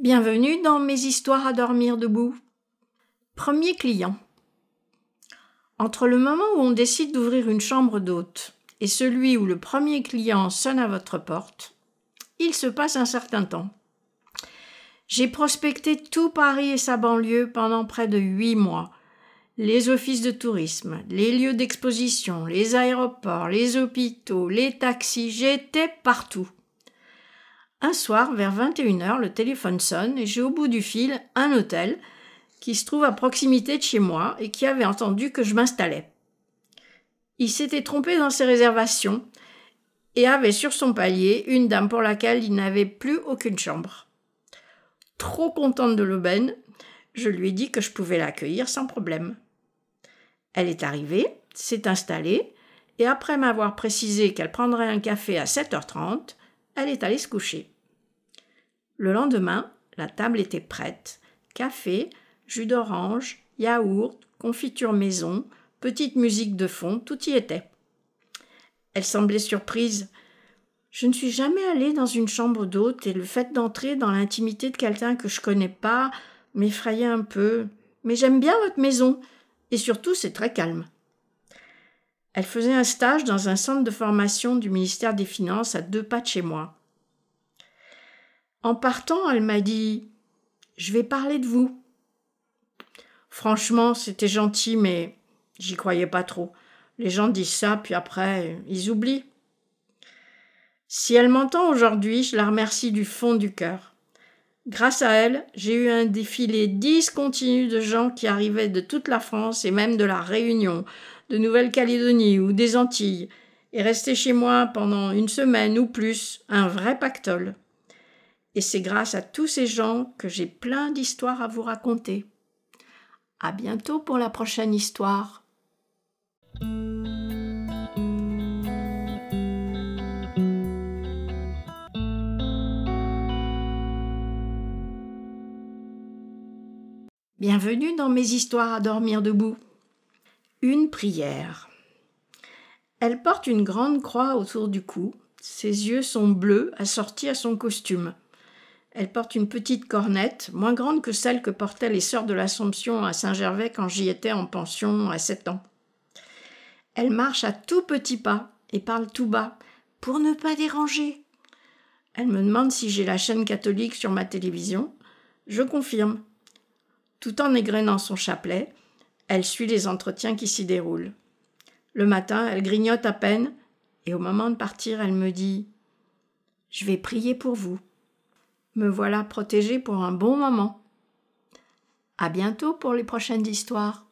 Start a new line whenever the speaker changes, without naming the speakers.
Bienvenue dans mes histoires à dormir debout. Premier client. Entre le moment où on décide d'ouvrir une chambre d'hôte et celui où le premier client sonne à votre porte, il se passe un certain temps. J'ai prospecté tout Paris et sa banlieue pendant près de huit mois. Les offices de tourisme, les lieux d'exposition, les aéroports, les hôpitaux, les taxis, j'étais partout. Un soir, vers 21h, le téléphone sonne et j'ai au bout du fil un hôtel qui se trouve à proximité de chez moi et qui avait entendu que je m'installais. Il s'était trompé dans ses réservations et avait sur son palier une dame pour laquelle il n'avait plus aucune chambre. Trop contente de l'aubaine, je lui ai dit que je pouvais l'accueillir sans problème. Elle est arrivée, s'est installée, et après m'avoir précisé qu'elle prendrait un café à 7h30, elle est allée se coucher. Le lendemain, la table était prête. Café, jus d'orange, yaourt, confiture maison, petite musique de fond, tout y était. Elle semblait surprise. Je ne suis jamais allée dans une chambre d'hôte et le fait d'entrer dans l'intimité de quelqu'un que je connais pas m'effrayait un peu. Mais j'aime bien votre maison et surtout c'est très calme. Elle faisait un stage dans un centre de formation du ministère des Finances à deux pas de chez moi. En partant, elle m'a dit Je vais parler de vous. Franchement, c'était gentil, mais j'y croyais pas trop. Les gens disent ça, puis après, ils oublient. Si elle m'entend aujourd'hui, je la remercie du fond du cœur. Grâce à elle, j'ai eu un défilé discontinu de gens qui arrivaient de toute la France et même de la Réunion, de Nouvelle-Calédonie ou des Antilles, et restaient chez moi pendant une semaine ou plus, un vrai pactole. Et c'est grâce à tous ces gens que j'ai plein d'histoires à vous raconter. À bientôt pour la prochaine histoire. Bienvenue dans mes histoires à dormir debout. Une prière. Elle porte une grande croix autour du cou, ses yeux sont bleus assortis à son costume. Elle porte une petite cornette, moins grande que celle que portaient les sœurs de l'Assomption à Saint-Gervais quand j'y étais en pension à sept ans. Elle marche à tout petits pas et parle tout bas, pour ne pas déranger. Elle me demande si j'ai la chaîne catholique sur ma télévision. Je confirme. Tout en égrenant son chapelet, elle suit les entretiens qui s'y déroulent. Le matin, elle grignote à peine, et au moment de partir, elle me dit Je vais prier pour vous. Me voilà protégée pour un bon moment. À bientôt pour les prochaines histoires.